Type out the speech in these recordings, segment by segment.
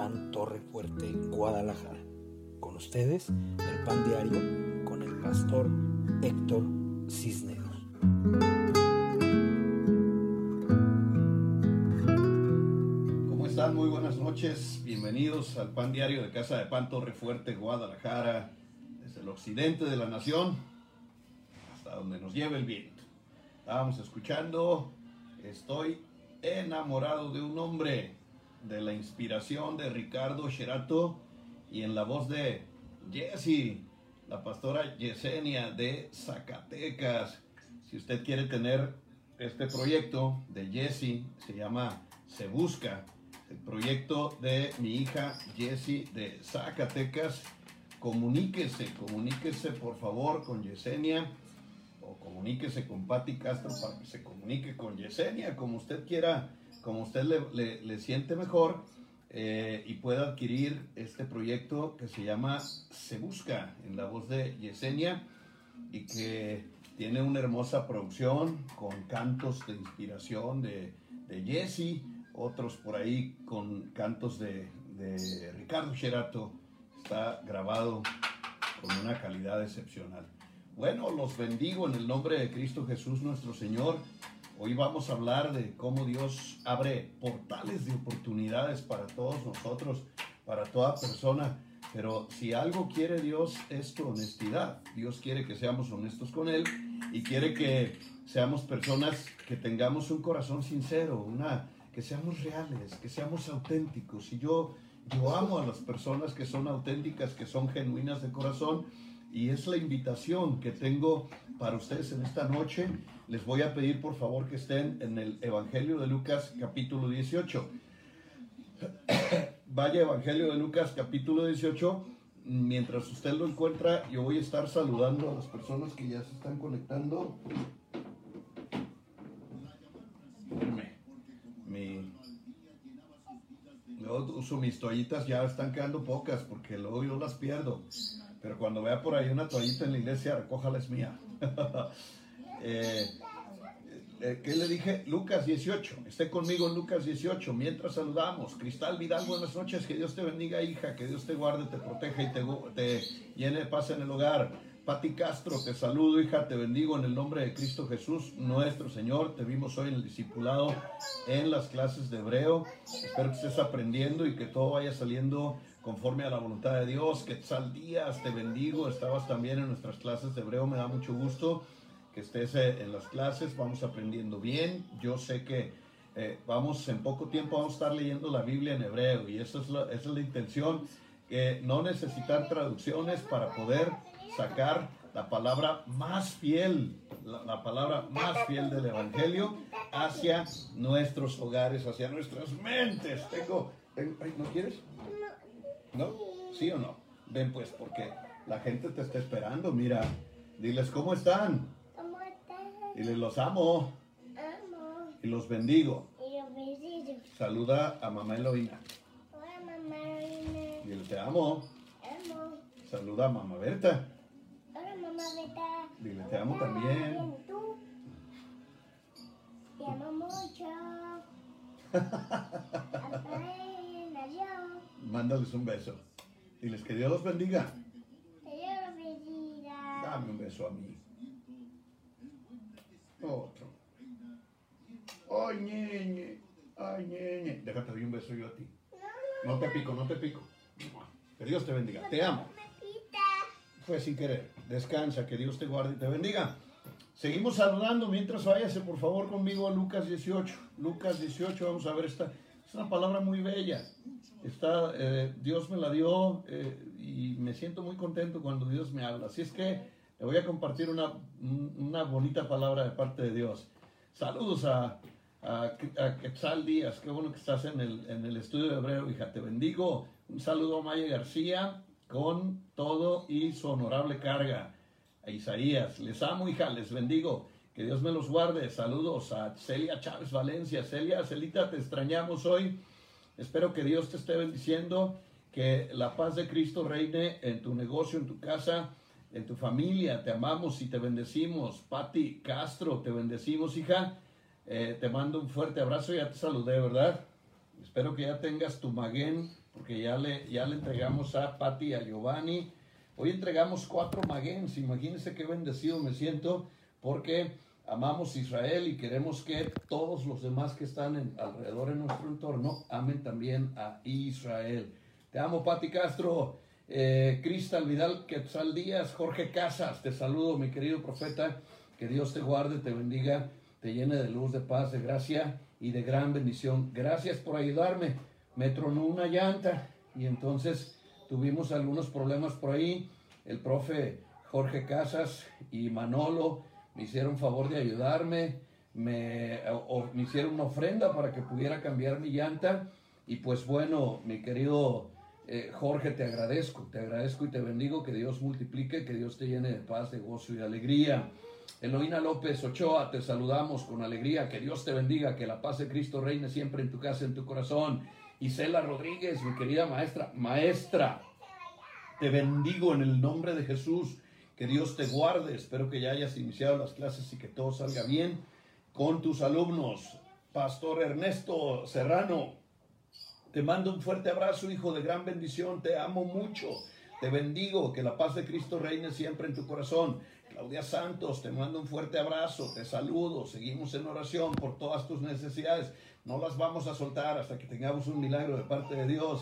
Pan Torre Fuerte, Guadalajara. Con ustedes, el Pan Diario con el pastor Héctor Cisneros. ¿Cómo están? Muy buenas noches. Bienvenidos al Pan Diario de Casa de Pan Torre Fuerte, Guadalajara, desde el occidente de la nación hasta donde nos lleve el viento. Estábamos escuchando Estoy enamorado de un hombre de la inspiración de Ricardo Sherato y en la voz de Jessie, la pastora Yesenia de Zacatecas. Si usted quiere tener este proyecto de Jessie, se llama Se Busca, el proyecto de mi hija Jessie de Zacatecas. Comuníquese, comuníquese por favor con Yesenia o comuníquese con Patti Castro para que se comunique con Yesenia, como usted quiera como usted le, le, siente mejor eh, y pueda adquirir este proyecto que se llama Se Busca en la voz de Yesenia y que tiene una hermosa producción con cantos de inspiración de, de Jesse, otros por ahí con cantos de, de Ricardo Sherato. Está grabado con una calidad excepcional. Bueno, los bendigo en el nombre de Cristo Jesús nuestro Señor. Hoy vamos a hablar de cómo Dios abre portales de oportunidades para todos nosotros, para toda persona. Pero si algo quiere Dios es tu honestidad. Dios quiere que seamos honestos con Él y quiere que seamos personas que tengamos un corazón sincero, una, que seamos reales, que seamos auténticos. Y yo, yo amo a las personas que son auténticas, que son genuinas de corazón. Y es la invitación que tengo para ustedes en esta noche les voy a pedir por favor que estén en el Evangelio de Lucas capítulo 18. Vaya Evangelio de Lucas capítulo 18. Mientras usted lo encuentra, yo voy a estar saludando a las personas que ya se están conectando. Mi, yo uso mis toallitas, ya están quedando pocas porque luego yo las pierdo. Pero cuando vea por ahí una toallita en la iglesia, recójala es mía. Eh, eh, ¿Qué le dije? Lucas 18. Esté conmigo en Lucas 18. Mientras saludamos. Cristal Vidal, buenas noches. Que Dios te bendiga, hija. Que Dios te guarde, te proteja y te, te llene de paz en el hogar. Pati Castro, te saludo, hija. Te bendigo en el nombre de Cristo Jesús, nuestro Señor. Te vimos hoy en el discipulado en las clases de hebreo. Espero que estés aprendiendo y que todo vaya saliendo conforme a la voluntad de Dios. Que sal días, te bendigo. Estabas también en nuestras clases de hebreo. Me da mucho gusto que estés eh, en las clases, vamos aprendiendo bien. Yo sé que eh, vamos en poco tiempo a estar leyendo la Biblia en hebreo y esa es la, intención, que no necesitar traducciones para poder sacar la palabra más fiel, la, palabra más fiel del Evangelio hacia nuestros hogares, hacia nuestras mentes. Tengo, ¿no quieres? ¿No? ¿Sí o no? Ven pues, porque la gente te está esperando, mira, diles cómo están. Y les los amo. Amo. Y los bendigo. Y los bendigo. Saluda a mamá Eloína. Hola, mamá Eloína. Dile, te amo. Amo. Saluda a mamá Berta. Hola, mamá Berta. Dile, te amo también. ¿Tú? Te amo mucho. Mándales un beso. Diles que Dios los bendiga. Que Dios los bendiga. Dame un beso a mí. Otro. Ay, ñeñe. Ay, ñeñe. Déjate doy un beso yo a ti. No te pico, no te pico. Que Dios te bendiga. Te amo. Fue sin querer. Descansa, que Dios te guarde y te bendiga. Seguimos saludando mientras váyase por favor conmigo a Lucas 18. Lucas 18, vamos a ver esta. Es una palabra muy bella. Está, eh, Dios me la dio eh, y me siento muy contento cuando Dios me habla. Así es que le voy a compartir una, una bonita palabra de parte de Dios. Saludos a, a, Quetzal Díaz, qué bueno que estás en el, en el estudio de Hebreo, hija, te bendigo. Un saludo a Maya García con todo y su honorable carga. A Isaías, les amo, hija, les bendigo. Que Dios me los guarde. Saludos a Celia Chávez Valencia. Celia, Celita, te extrañamos hoy. Espero que Dios te esté bendiciendo, que la paz de Cristo reine en tu negocio, en tu casa en tu familia. Te amamos y te bendecimos. Patti Castro, te bendecimos, hija. Eh, te mando un fuerte abrazo. Ya te saludé, ¿verdad? Espero que ya tengas tu maguen, porque ya le, ya le entregamos a Patti y a Giovanni. Hoy entregamos cuatro magens. Imagínense qué bendecido me siento porque amamos Israel y queremos que todos los demás que están alrededor en nuestro entorno amen también a Israel. Te amo, Patti Castro, eh, Cristal Vidal Quetzal Díaz, Jorge Casas. Te saludo, mi querido profeta. Que Dios te guarde, te bendiga, te llene de luz, de paz, de gracia y de gran bendición. Gracias por ayudarme. Me tronó una llanta y entonces tuvimos algunos problemas por ahí. El profe Jorge Casas y Manolo me hicieron favor de ayudarme, me, me hicieron una ofrenda para que pudiera cambiar mi llanta. Y pues bueno, mi querido eh, Jorge, te agradezco, te agradezco y te bendigo, que Dios multiplique, que Dios te llene de paz, de gozo y de alegría. Eloína López Ochoa, te saludamos con alegría, que Dios te bendiga, que la paz de Cristo reine siempre en tu casa, en tu corazón. Isela Rodríguez, mi querida maestra, maestra, te bendigo en el nombre de Jesús, que Dios te guarde, espero que ya hayas iniciado las clases y que todo salga bien con tus alumnos. Pastor Ernesto Serrano, te mando un fuerte abrazo, hijo de gran bendición, te amo mucho. Te bendigo, que la paz de Cristo reine siempre en tu corazón. Claudia Santos, te mando un fuerte abrazo, te saludo, seguimos en oración por todas tus necesidades. No las vamos a soltar hasta que tengamos un milagro de parte de Dios.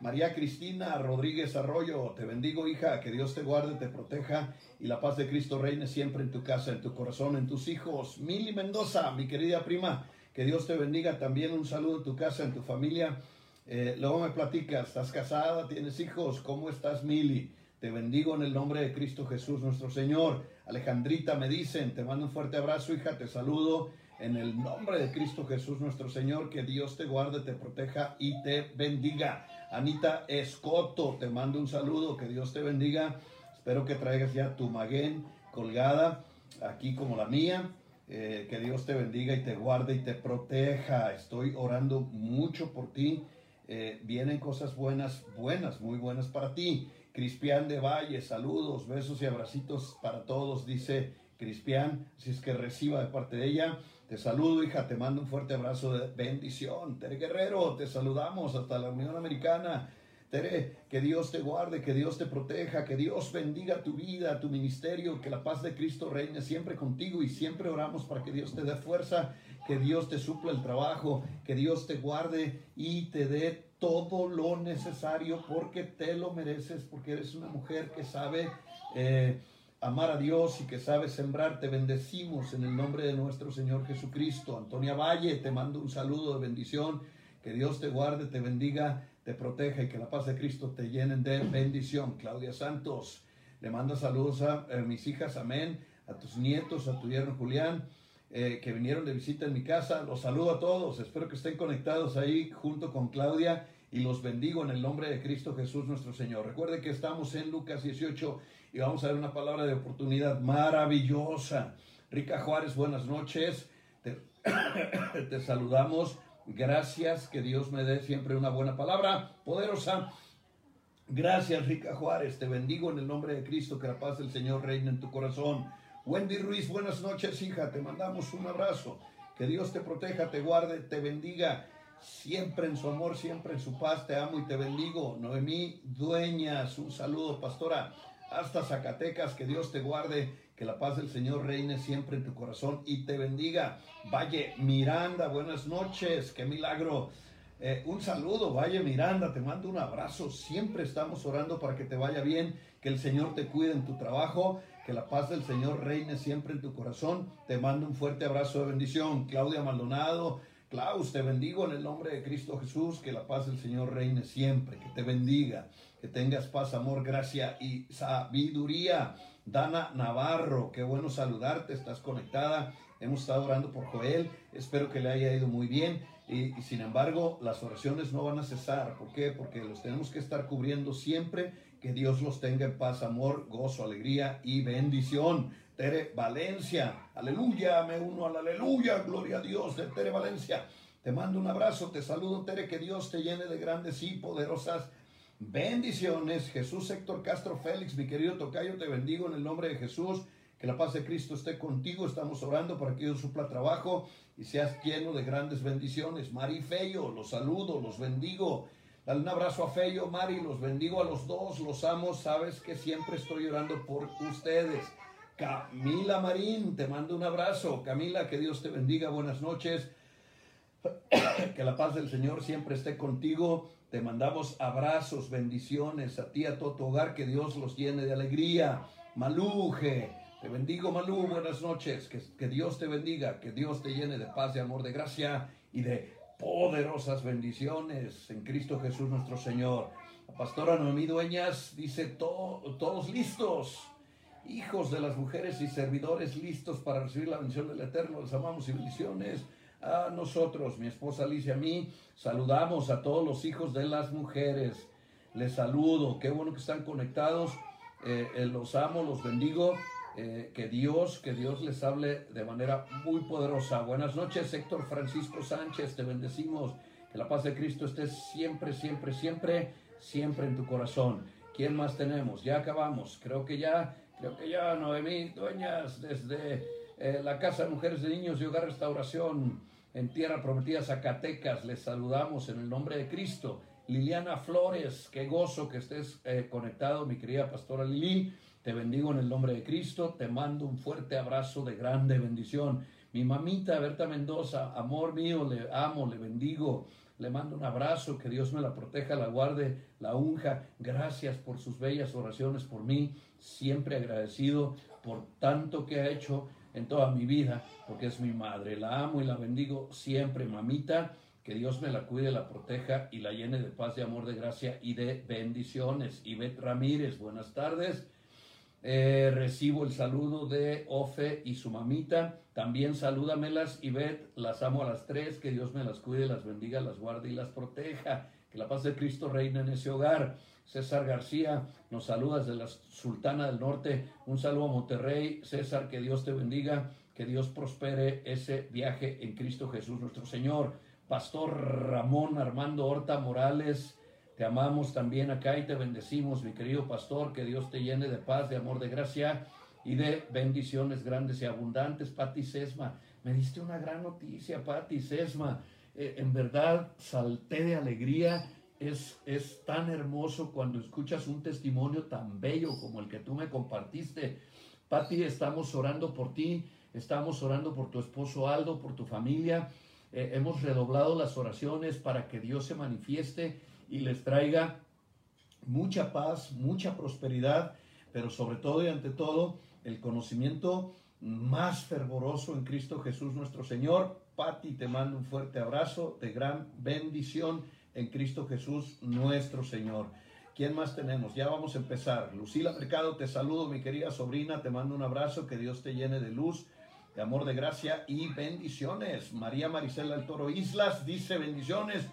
María Cristina Rodríguez Arroyo, te bendigo hija, que Dios te guarde, te proteja y la paz de Cristo reine siempre en tu casa, en tu corazón, en tus hijos. Mili Mendoza, mi querida prima, que Dios te bendiga también, un saludo en tu casa, en tu familia. Eh, luego me platicas, ¿estás casada? ¿Tienes hijos? ¿Cómo estás Mili? Te bendigo en el nombre de Cristo Jesús nuestro Señor. Alejandrita me dicen, te mando un fuerte abrazo hija, te saludo en el nombre de Cristo Jesús nuestro Señor, que Dios te guarde, te proteja y te bendiga. Anita Escoto, te mando un saludo, que Dios te bendiga. Espero que traigas ya tu maguen colgada aquí como la mía. Eh, que Dios te bendiga y te guarde y te proteja. Estoy orando mucho por ti. Eh, vienen cosas buenas, buenas, muy buenas para ti. Crispian de Valle, saludos, besos y abracitos para todos, dice Crispian. Si es que reciba de parte de ella. Te saludo, hija, te mando un fuerte abrazo de bendición. Tere Guerrero, te saludamos hasta la Unión Americana. Tere, que Dios te guarde, que Dios te proteja, que Dios bendiga tu vida, tu ministerio, que la paz de Cristo reine siempre contigo y siempre oramos para que Dios te dé fuerza, que Dios te supla el trabajo, que Dios te guarde y te dé todo lo necesario porque te lo mereces, porque eres una mujer que sabe eh, amar a Dios y que sabe sembrar, te bendecimos en el nombre de nuestro Señor Jesucristo. Antonia Valle, te mando un saludo de bendición. Que Dios te guarde, te bendiga, te proteja y que la paz de Cristo te llenen de bendición. Claudia Santos, le mando saludos a eh, mis hijas, amén, a tus nietos, a tu yerno Julián, eh, que vinieron de visita en mi casa. Los saludo a todos, espero que estén conectados ahí junto con Claudia y los bendigo en el nombre de Cristo Jesús nuestro Señor. Recuerde que estamos en Lucas 18 y vamos a ver una palabra de oportunidad maravillosa. Rica Juárez, buenas noches. Te, saludamos. Gracias, que Dios me dé siempre una buena palabra poderosa. Gracias, Rica Juárez. Te bendigo en el nombre de Cristo. Que la paz del Señor reine en tu corazón. Wendy Ruiz, buenas noches, hija. Te mandamos un abrazo. Que Dios te proteja, te guarde, te bendiga. Siempre en su amor, siempre en su paz. Te amo y te bendigo. Noemí Dueñas, un saludo, pastora hasta Zacatecas. Que Dios te guarde, que la paz del Señor reine siempre en tu corazón y te bendiga. Valle Miranda, buenas noches, qué milagro. Eh, un saludo, Valle Miranda, te mando un abrazo. Siempre estamos orando para que te vaya bien, que el Señor te cuide en tu trabajo, que la paz del Señor reine siempre en tu corazón. Te mando un fuerte abrazo de bendición. Claudia Maldonado, Klaus, te bendigo en el nombre de Cristo Jesús, que la paz del Señor reine siempre, que te bendiga que tengas paz, amor, gracia y sabiduría. Dana Navarro, qué bueno saludarte, estás conectada. Hemos estado orando por Joel, espero que le haya ido muy bien. Y, sin embargo, las oraciones no van a cesar. ¿Por qué? Porque los tenemos que estar cubriendo siempre. Que Dios los tenga en paz, amor, gozo, alegría y bendición. Tere Valencia, aleluya, me uno al aleluya, gloria a Dios de Tere Valencia. Te mando un abrazo, te saludo, Tere, que Dios te llene de grandes y poderosas Bendiciones, Jesús Héctor Castro Félix, mi querido Tocayo, te bendigo en el nombre de Jesús. Que la paz de Cristo esté contigo. Estamos orando para que Dios supla trabajo y seas lleno de grandes bendiciones. Mari Feyo, los saludo, los bendigo. Dale un abrazo a Feyo, Mari, los bendigo a los dos, los amo, sabes que siempre estoy orando por ustedes. Camila Marín, te mando un abrazo. Camila, que Dios te bendiga, buenas noches. que la paz del Señor siempre esté contigo. Te mandamos abrazos, bendiciones a ti, a todo tu hogar, que Dios los llene de alegría. Maluje, te bendigo Malú, buenas noches, que, que Dios te bendiga, que Dios te llene de paz, de amor, de gracia y de poderosas bendiciones en Cristo Jesús nuestro Señor. La pastora Noemí Dueñas dice, todos listos, hijos de las mujeres y servidores listos para recibir la bendición del Eterno, les amamos y bendiciones a nosotros, mi esposa Alicia, a mí, saludamos a todos los hijos de las mujeres. Les saludo, qué bueno que están conectados. Eh, eh, los amo, los bendigo. Eh, que Dios, que Dios les hable de manera muy poderosa. Buenas noches, Héctor Francisco Sánchez, te bendecimos. Que la paz de Cristo esté siempre, siempre, siempre, siempre en tu corazón. ¿Quién más tenemos? Ya acabamos. Creo que ya, creo que ya, Noemí, dueñas desde la Casa de Mujeres de Niños y Hogar Restauración en Tierra Prometida, Zacatecas. Les saludamos en el nombre de Cristo. Liliana Flores, qué gozo que estés eh, conectado, mi querida pastora Lili. Te bendigo en el nombre de Cristo. Te mando un fuerte abrazo de grande bendición. Mi mamita Berta Mendoza, amor mío, le amo, le bendigo. Le mando un abrazo, que Dios me la proteja, la guarde, la unja. Gracias por sus bellas oraciones por mí. Siempre agradecido por tanto que ha hecho en toda mi vida, porque es mi madre. La amo y la bendigo siempre, mamita. Que Dios me la cuide, la proteja y la llene de paz, de amor, de gracia y de bendiciones. Ivette Ramírez, buenas tardes. Eh, recibo el saludo de Ofe y su mamita. También salúdamelas, Ivette. Las amo a las tres. Que Dios me las cuide, las bendiga, las guarde y las proteja. Que la paz de Cristo reine en ese hogar. César García nos saluda desde la Sultana del Norte. Un saludo a Monterrey. César, que Dios te bendiga, que Dios prospere ese viaje en Cristo Jesús nuestro Señor. Pastor Ramón Armando Horta Morales, te amamos también acá y te bendecimos, mi querido pastor, que Dios te llene de paz, de amor, de gracia y de bendiciones grandes y abundantes. Pati Sesma, me diste una gran noticia, Pati Sesma. Eh, en verdad salté de alegría es, es tan hermoso cuando escuchas un testimonio tan bello como el que tú me compartiste. Pati, estamos orando por ti, estamos orando por tu esposo Aldo, por tu familia. Eh, hemos redoblado las oraciones para que Dios se manifieste y les traiga mucha paz, mucha prosperidad, pero sobre todo y ante todo el conocimiento más fervoroso en Cristo Jesús nuestro Señor. Pati, te mando un fuerte abrazo de gran bendición en Cristo Jesús nuestro Señor. ¿Quién más tenemos? Ya vamos a empezar. Lucila Mercado, te saludo, mi querida sobrina, te mando un abrazo, que Dios te llene de luz, de amor, de gracia y bendiciones. María Marisela del Toro Islas dice bendiciones.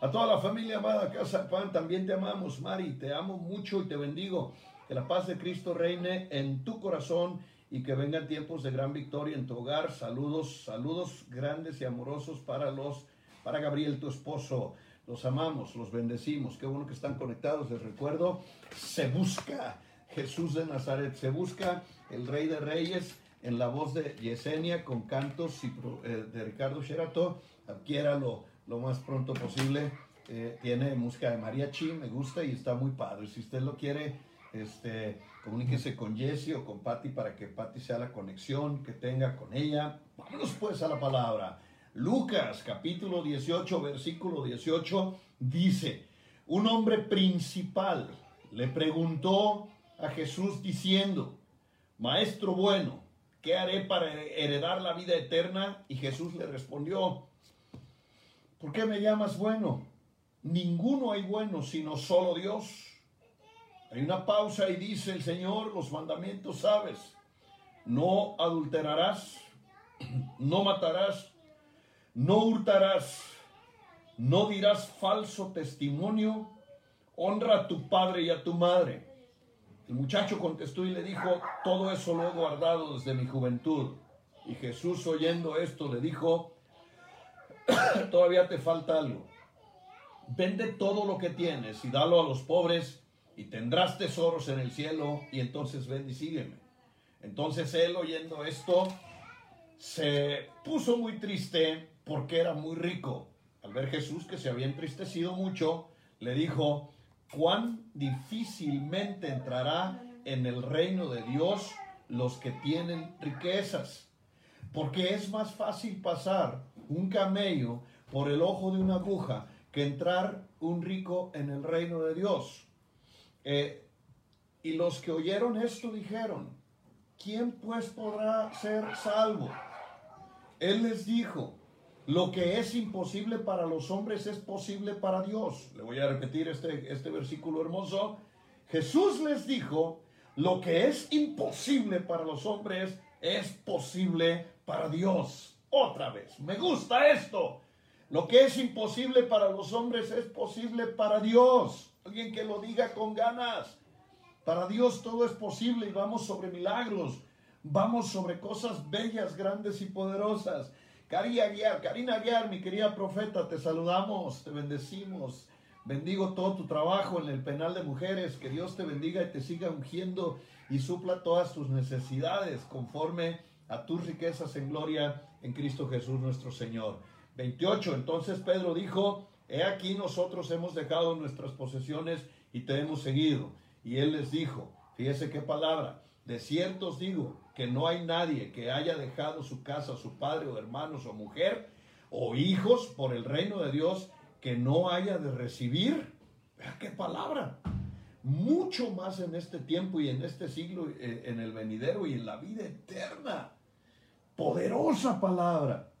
A toda la familia amada Casa Pan, también te amamos, Mari, te amo mucho y te bendigo. Que la paz de Cristo reine en tu corazón y que vengan tiempos de gran victoria en tu hogar. Saludos, saludos grandes y amorosos para los, para Gabriel, tu esposo. Los amamos, los bendecimos. Qué bueno que están conectados. Les recuerdo, se busca Jesús de Nazaret, se busca el Rey de Reyes en la voz de Yesenia con cantos eh, de Ricardo Sherato. Adquiéralo lo más pronto posible. Eh, tiene música de mariachi, me gusta y está muy padre. Si usted lo quiere, este, comuníquese con Jessie o con Patty para que Patty sea la conexión que tenga con ella. Vámonos pues a la palabra. Lucas capítulo 18, versículo 18 dice, un hombre principal le preguntó a Jesús diciendo, Maestro bueno, ¿qué haré para heredar la vida eterna? Y Jesús le respondió, ¿por qué me llamas bueno? Ninguno hay bueno sino solo Dios. Hay una pausa y dice el Señor, los mandamientos sabes, no adulterarás, no matarás, no hurtarás, no dirás falso testimonio, honra a tu padre y a tu madre. El muchacho contestó y le dijo, todo eso lo he guardado desde mi juventud. Y Jesús oyendo esto le dijo, todavía te falta algo. Vende todo lo que tienes y dalo a los pobres y tendrás tesoros en el cielo y entonces ven y sígueme. Entonces él oyendo esto se puso muy triste porque era muy rico. Al ver Jesús que se había entristecido mucho, le dijo, cuán difícilmente entrará en el reino de Dios los que tienen riquezas. Porque es más fácil pasar un camello por el ojo de una aguja que entrar un rico en el reino de Dios. Eh, y los que oyeron esto dijeron, ¿quién pues podrá ser salvo? Él les dijo, lo que es imposible para los hombres es posible para Dios. Le voy a repetir este, este versículo hermoso. Jesús les dijo, lo que es imposible para los hombres es posible para Dios. Otra vez, me gusta esto. Lo que es imposible para los hombres es posible para Dios. Alguien que lo diga con ganas. Para Dios todo es posible y vamos sobre milagros. Vamos sobre cosas bellas, grandes y poderosas. Karina Aguiar, Karina Aguiar, mi querida profeta, te saludamos, te bendecimos. Bendigo todo tu trabajo en el penal de mujeres. Que Dios te bendiga y te siga ungiendo y supla todas tus necesidades conforme a tus riquezas en gloria en Cristo Jesús nuestro Señor. 28. Entonces Pedro dijo, he aquí nosotros hemos dejado nuestras posesiones y te hemos seguido. Y él les dijo, fíjese qué palabra, de cierto os digo que no hay nadie que haya dejado su casa, su padre o hermanos o mujer o hijos por el reino de Dios que no haya de recibir. Vea qué palabra. Mucho más en este tiempo y en este siglo, eh, en el venidero y en la vida eterna. Poderosa palabra.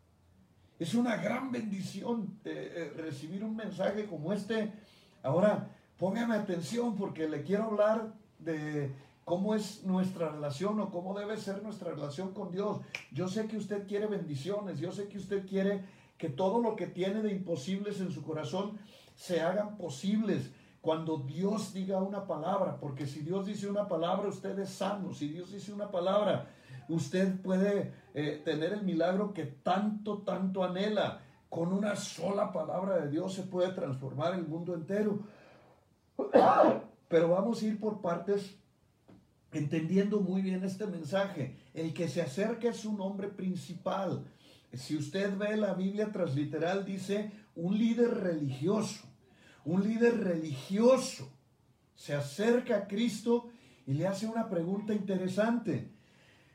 Es una gran bendición eh, eh, recibir un mensaje como este. Ahora, póngame atención porque le quiero hablar de cómo es nuestra relación o cómo debe ser nuestra relación con Dios. Yo sé que usted quiere bendiciones, yo sé que usted quiere que todo lo que tiene de imposibles en su corazón se hagan posibles cuando Dios diga una palabra, porque si Dios dice una palabra, usted es sano, si Dios dice una palabra, usted puede eh, tener el milagro que tanto, tanto anhela. Con una sola palabra de Dios se puede transformar el mundo entero. Pero vamos a ir por partes entendiendo muy bien este mensaje. El que se acerca es un hombre principal. Si usted ve la Biblia transliteral, dice un líder religioso. Un líder religioso se acerca a Cristo y le hace una pregunta interesante.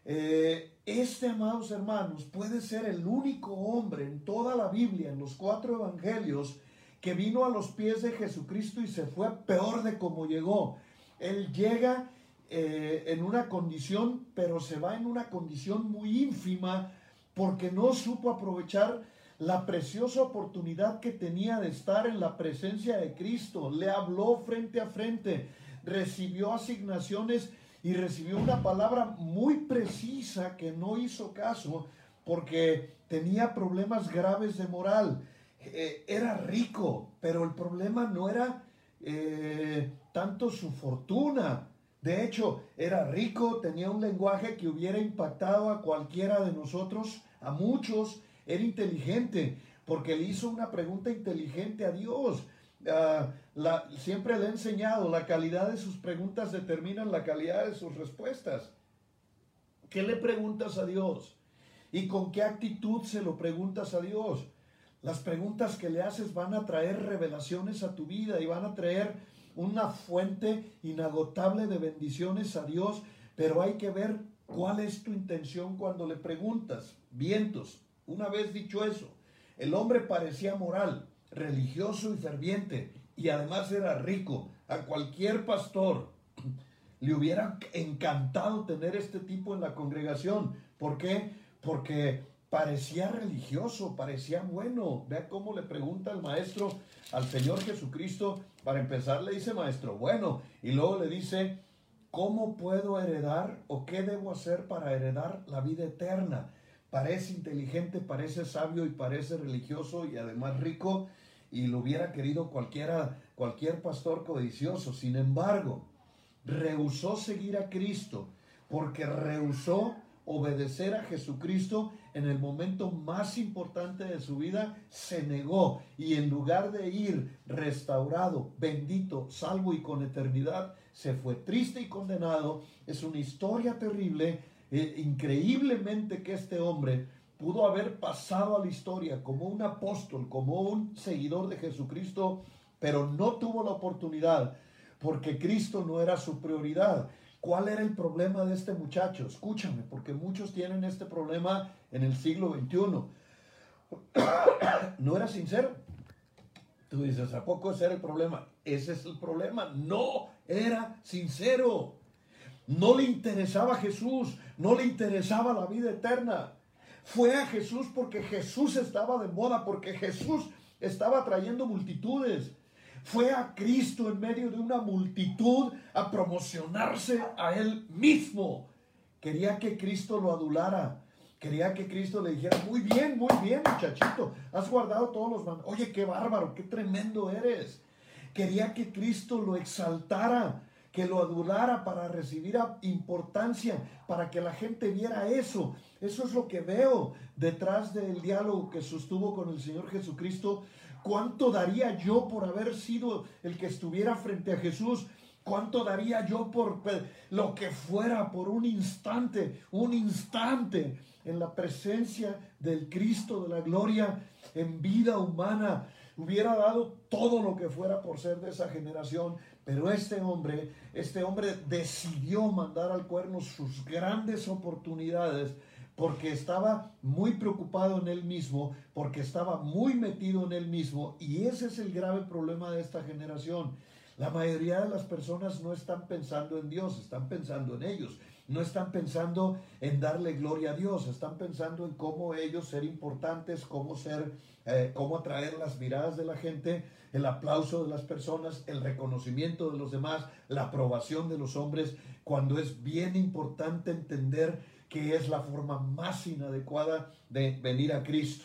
Eh, este, amados hermanos, puede ser el único hombre en toda la Biblia, en los cuatro evangelios, que vino a los pies de Jesucristo y se fue peor de como llegó. Él llega eh, en una condición, pero se va en una condición muy ínfima porque no supo aprovechar la preciosa oportunidad que tenía de estar en la presencia de Cristo. Le habló frente a frente, recibió asignaciones y recibió una palabra muy precisa que no hizo caso porque tenía problemas graves de moral. Eh, era rico, pero el problema no era eh, tanto su fortuna. De hecho, era rico, tenía un lenguaje que hubiera impactado a cualquiera de nosotros, a muchos. Era inteligente, porque le hizo una pregunta inteligente a Dios. Ah, siempre le he enseñado, la calidad de sus preguntas determinan la calidad de sus respuestas. ¿Qué le preguntas a Dios? ¿Y con qué actitud se lo preguntas a Dios? Las preguntas que le haces van a traer revelaciones a tu vida y van a traer una fuente inagotable de bendiciones a Dios, pero hay que ver cuál es tu intención cuando le preguntas. Vientos, una vez dicho eso, el hombre parecía moral, religioso y ferviente, y además era rico. A cualquier pastor le hubiera encantado tener este tipo en la congregación. ¿Por qué? Porque parecía religioso, parecía bueno. Vea cómo le pregunta el maestro al Señor Jesucristo. Para empezar le dice maestro, bueno, y luego le dice, ¿cómo puedo heredar o qué debo hacer para heredar la vida eterna? Parece inteligente, parece sabio y parece religioso y además rico y lo hubiera querido cualquiera, cualquier pastor codicioso. Sin embargo, rehusó seguir a Cristo porque rehusó obedecer a Jesucristo en el momento más importante de su vida, se negó y en lugar de ir restaurado, bendito, salvo y con eternidad, se fue triste y condenado. Es una historia terrible, eh, increíblemente que este hombre pudo haber pasado a la historia como un apóstol, como un seguidor de Jesucristo pero no tuvo la oportunidad porque Cristo no era su prioridad. ¿Cuál era el problema de este muchacho? Escúchame, porque muchos tienen este problema en el siglo XXI. No era sincero. Tú dices, ¿a poco ese era el problema? Ese es el problema. No era sincero. No le interesaba Jesús, no le interesaba la vida eterna. Fue a Jesús porque Jesús estaba de moda, porque Jesús estaba trayendo multitudes. Fue a Cristo en medio de una multitud a promocionarse a él mismo. Quería que Cristo lo adulara. Quería que Cristo le dijera, muy bien, muy bien, muchachito, has guardado todos los mandamientos. Oye, qué bárbaro, qué tremendo eres. Quería que Cristo lo exaltara, que lo adulara para recibir importancia, para que la gente viera eso. Eso es lo que veo detrás del diálogo que sostuvo con el Señor Jesucristo. ¿Cuánto daría yo por haber sido el que estuviera frente a Jesús? ¿Cuánto daría yo por lo que fuera por un instante, un instante en la presencia del Cristo de la gloria en vida humana? Hubiera dado todo lo que fuera por ser de esa generación, pero este hombre, este hombre decidió mandar al cuerno sus grandes oportunidades porque estaba muy preocupado en él mismo, porque estaba muy metido en él mismo, y ese es el grave problema de esta generación. La mayoría de las personas no están pensando en Dios, están pensando en ellos. No están pensando en darle gloria a Dios, están pensando en cómo ellos ser importantes, cómo ser, eh, cómo atraer las miradas de la gente, el aplauso de las personas, el reconocimiento de los demás, la aprobación de los hombres, cuando es bien importante entender que es la forma más inadecuada de venir a Cristo.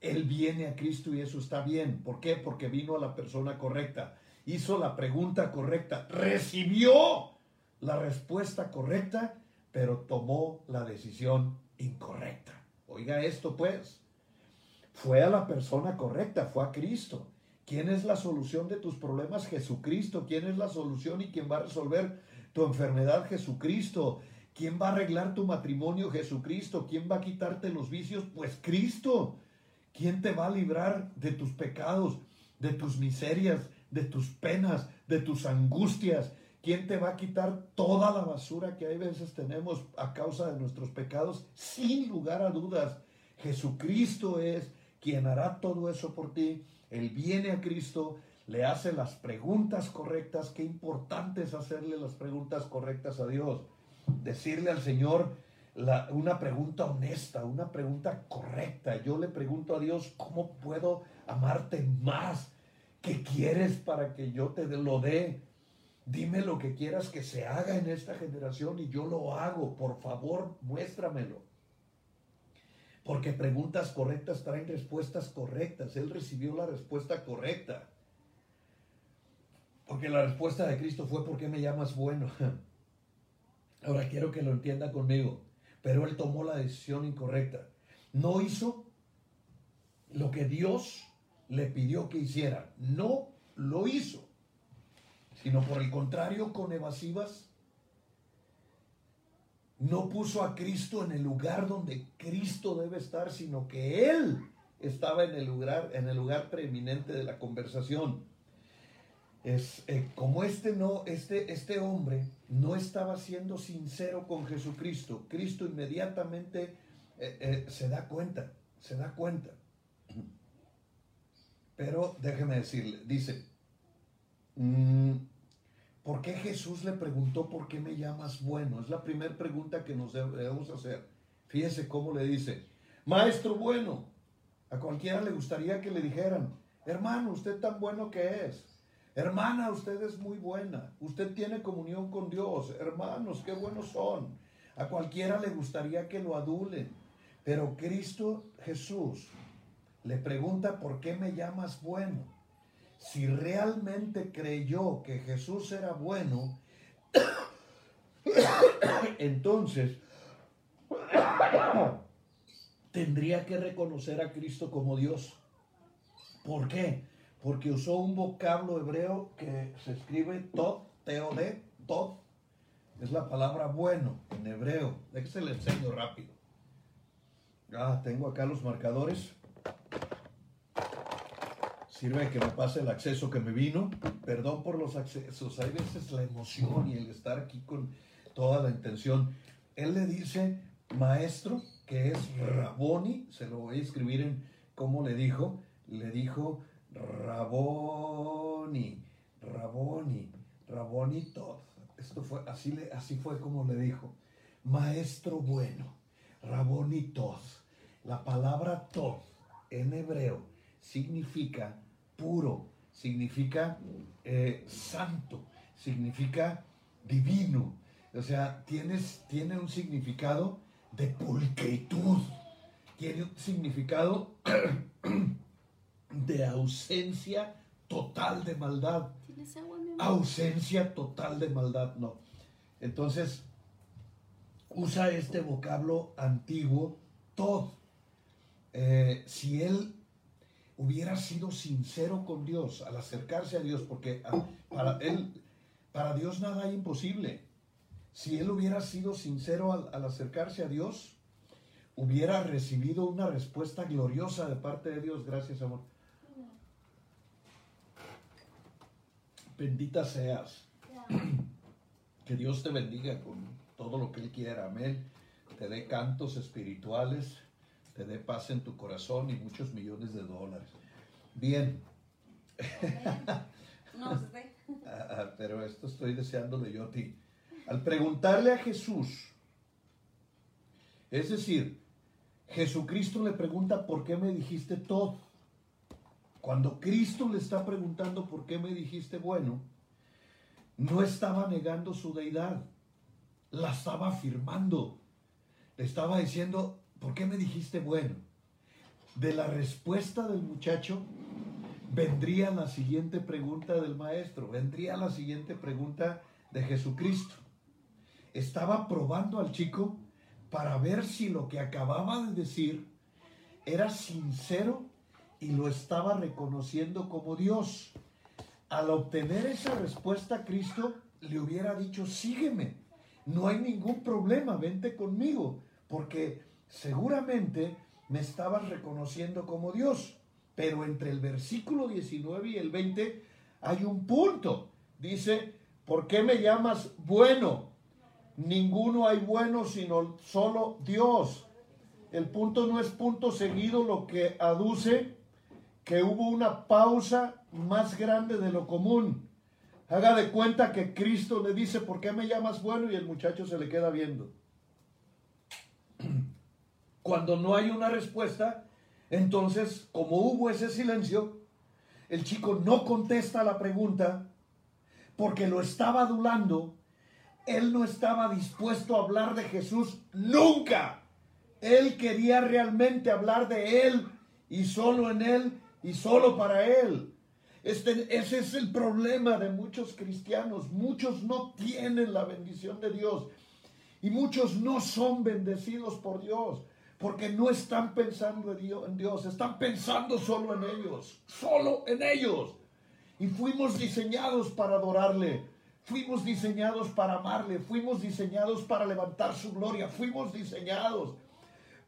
Él viene a Cristo y eso está bien. ¿Por qué? Porque vino a la persona correcta, hizo la pregunta correcta, recibió la respuesta correcta, pero tomó la decisión incorrecta. Oiga esto pues, fue a la persona correcta, fue a Cristo. ¿Quién es la solución de tus problemas? Jesucristo. ¿Quién es la solución y quién va a resolver tu enfermedad? Jesucristo. ¿Quién va a arreglar tu matrimonio? Jesucristo. ¿Quién va a quitarte los vicios? Pues Cristo. ¿Quién te va a librar de tus pecados, de tus miserias, de tus penas, de tus angustias? ¿Quién te va a quitar toda la basura que hay veces tenemos a causa de nuestros pecados? Sin lugar a dudas, Jesucristo es quien hará todo eso por ti. Él viene a Cristo, le hace las preguntas correctas. Qué importante es hacerle las preguntas correctas a Dios decirle al Señor una pregunta honesta, una pregunta correcta. Yo le pregunto a Dios, ¿cómo puedo amarte más? ¿Qué quieres para que yo te lo dé? Dime lo que quieras que se haga en esta generación y yo lo hago. Por favor, muéstramelo. Porque preguntas correctas traen respuestas correctas. Él recibió la respuesta correcta. Porque la respuesta de Cristo fue, ¿por qué me llamas bueno? Ahora quiero que lo entienda conmigo, pero él tomó la decisión incorrecta. No hizo lo que Dios le pidió que hiciera. No lo hizo, sino por el contrario, con evasivas, no puso a Cristo en el lugar donde Cristo debe estar, sino que Él estaba en el lugar, en el lugar preeminente de la conversación es eh, como este no, este, este hombre no estaba siendo sincero con Jesucristo, Cristo inmediatamente eh, eh, se da cuenta, se da cuenta. Pero déjeme decirle, dice, mm, ¿por qué Jesús le preguntó por qué me llamas bueno? Es la primera pregunta que nos debemos hacer. Fíjese cómo le dice, maestro bueno. A cualquiera le gustaría que le dijeran, hermano, usted tan bueno que es. Hermana, usted es muy buena. Usted tiene comunión con Dios. Hermanos, qué buenos son. A cualquiera le gustaría que lo adulen. Pero Cristo Jesús le pregunta, ¿por qué me llamas bueno? Si realmente creyó que Jesús era bueno, entonces tendría que reconocer a Cristo como Dios. ¿Por qué? Porque usó un vocablo hebreo que se escribe tot, teode, tot. Es la palabra bueno en hebreo. se le enseño rápido. Ah, tengo acá los marcadores. Sirve que me pase el acceso que me vino. Perdón por los accesos. Hay veces la emoción y el estar aquí con toda la intención. Él le dice maestro, que es Raboni. Se lo voy a escribir en cómo le dijo. Le dijo Raboni, Raboni, Raboni Tod. Esto fue, así, le, así fue como le dijo. Maestro bueno, Raboni Tod. La palabra Tod en hebreo significa puro, significa eh, santo, significa divino. O sea, tienes, tiene un significado de pulcritud, tiene un significado de ausencia total de maldad. Ausencia total de maldad, no. Entonces, usa este vocablo antiguo, todo. Eh, si él hubiera sido sincero con Dios al acercarse a Dios, porque ah, para él, para Dios nada es imposible. Si él hubiera sido sincero al, al acercarse a Dios, hubiera recibido una respuesta gloriosa de parte de Dios. Gracias, amor. Bendita seas. Que Dios te bendiga con todo lo que Él quiera. Amén. Te dé cantos espirituales, te dé paz en tu corazón y muchos millones de dólares. Bien. No sé. Ah, ah, pero esto estoy deseándole yo a ti. Al preguntarle a Jesús, es decir, Jesucristo le pregunta, ¿por qué me dijiste todo? Cuando Cristo le está preguntando, ¿por qué me dijiste bueno? No estaba negando su deidad, la estaba afirmando. Le estaba diciendo, ¿por qué me dijiste bueno? De la respuesta del muchacho vendría la siguiente pregunta del maestro, vendría la siguiente pregunta de Jesucristo. Estaba probando al chico para ver si lo que acababa de decir era sincero y lo estaba reconociendo como Dios. Al obtener esa respuesta, Cristo le hubiera dicho, sígueme, no hay ningún problema, vente conmigo, porque seguramente me estabas reconociendo como Dios. Pero entre el versículo 19 y el 20 hay un punto. Dice, ¿por qué me llamas bueno? Ninguno hay bueno sino solo Dios. El punto no es punto seguido, lo que aduce que hubo una pausa más grande de lo común. Haga de cuenta que Cristo le dice, ¿por qué me llamas bueno? Y el muchacho se le queda viendo. Cuando no hay una respuesta, entonces, como hubo ese silencio, el chico no contesta la pregunta porque lo estaba adulando. Él no estaba dispuesto a hablar de Jesús nunca. Él quería realmente hablar de Él y solo en Él y solo para Él. Este, ese es el problema de muchos cristianos. Muchos no tienen la bendición de Dios y muchos no son bendecidos por Dios porque no están pensando en Dios, están pensando solo en ellos, solo en ellos. Y fuimos diseñados para adorarle, fuimos diseñados para amarle, fuimos diseñados para levantar su gloria, fuimos diseñados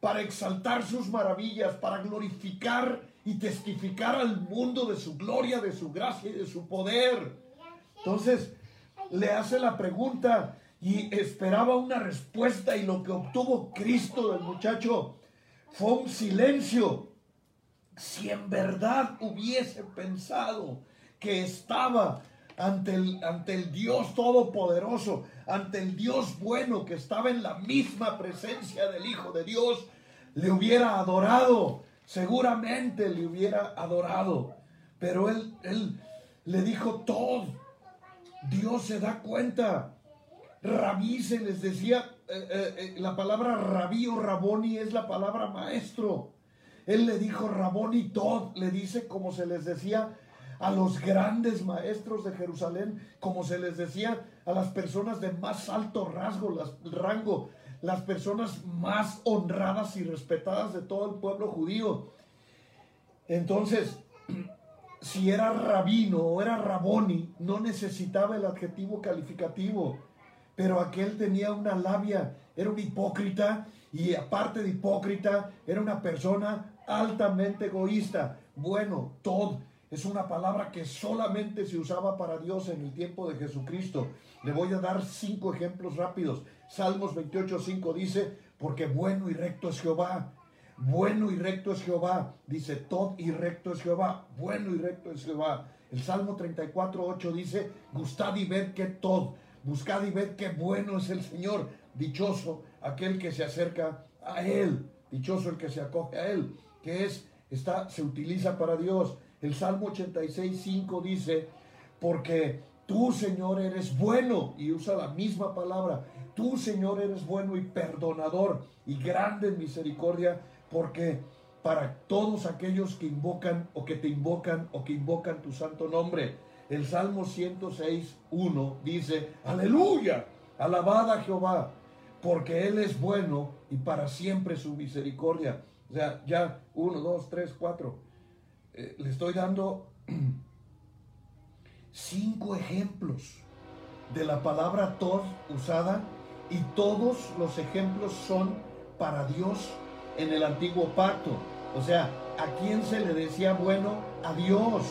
para exaltar sus maravillas, para glorificar y testificar al mundo de su gloria, de su gracia y de su poder. Entonces le hace la pregunta y esperaba una respuesta y lo que obtuvo Cristo del muchacho fue un silencio. Si en verdad hubiese pensado que estaba ante el, ante el Dios Todopoderoso, ante el Dios bueno que estaba en la misma presencia del Hijo de Dios, le hubiera adorado, seguramente le hubiera adorado, pero él, él le dijo todo. Dios se da cuenta. Rabí se les decía, eh, eh, eh, la palabra rabí o raboni es la palabra maestro. Él le dijo raboni todo, le dice como se les decía a los grandes maestros de Jerusalén, como se les decía a las personas de más alto rasgo, las, rango, las personas más honradas y respetadas de todo el pueblo judío. Entonces, si era rabino o era raboni, no necesitaba el adjetivo calificativo, pero aquel tenía una labia, era un hipócrita y aparte de hipócrita, era una persona altamente egoísta. Bueno, todo Es una palabra que solamente se usaba para Dios en el tiempo de Jesucristo. Le voy a dar cinco ejemplos rápidos. Salmos 28, 5 dice, porque bueno y recto es Jehová. Bueno y recto es Jehová. Dice, todo y recto es Jehová. Bueno y recto es Jehová. El Salmo 34, 8 dice, gustad y ved que todo. Buscad y ved qué bueno es el Señor. Dichoso aquel que se acerca a Él. Dichoso el que se acoge a Él. Que es, está, se utiliza para Dios. El Salmo 86, 5 dice, porque tú, Señor, eres bueno. Y usa la misma palabra. Tú, Señor, eres bueno y perdonador y grande en misericordia, porque para todos aquellos que invocan o que te invocan o que invocan tu santo nombre. El Salmo 106, 1 dice, aleluya, alabad a Jehová, porque Él es bueno y para siempre su misericordia. O sea, ya, 1, 2, 3, 4. le estoy dando cinco ejemplos de la palabra tos usada y todos los ejemplos son para Dios en el antiguo pacto. O sea, ¿a quién se le decía bueno? A Dios,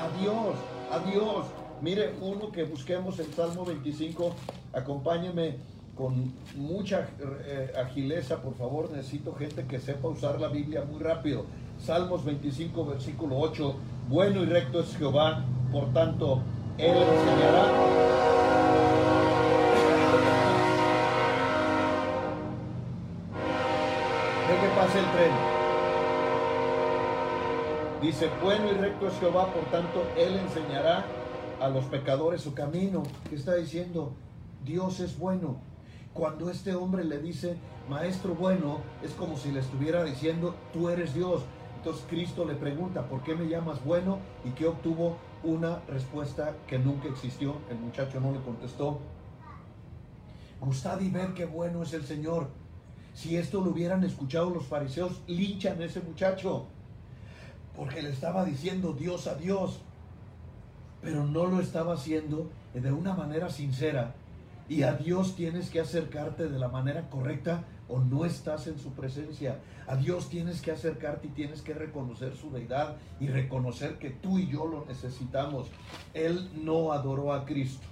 a Dios, a Dios. Mire, uno que busquemos el Salmo 25, acompáñeme con mucha eh, agileza, por favor, necesito gente que sepa usar la Biblia muy rápido. Salmos 25, versículo 8, bueno y recto es Jehová, por tanto, Él enseñará pase el tren. Dice, bueno y recto es Jehová, por tanto, Él enseñará a los pecadores su camino. ¿Qué está diciendo? Dios es bueno. Cuando este hombre le dice, maestro bueno, es como si le estuviera diciendo, tú eres Dios. Entonces Cristo le pregunta, ¿por qué me llamas bueno? Y que obtuvo una respuesta que nunca existió. El muchacho no le contestó. Gustad y ver qué bueno es el Señor. Si esto lo hubieran escuchado los fariseos, linchan a ese muchacho. Porque le estaba diciendo Dios a Dios. Pero no lo estaba haciendo de una manera sincera. Y a Dios tienes que acercarte de la manera correcta o no estás en su presencia. A Dios tienes que acercarte y tienes que reconocer su deidad y reconocer que tú y yo lo necesitamos. Él no adoró a Cristo.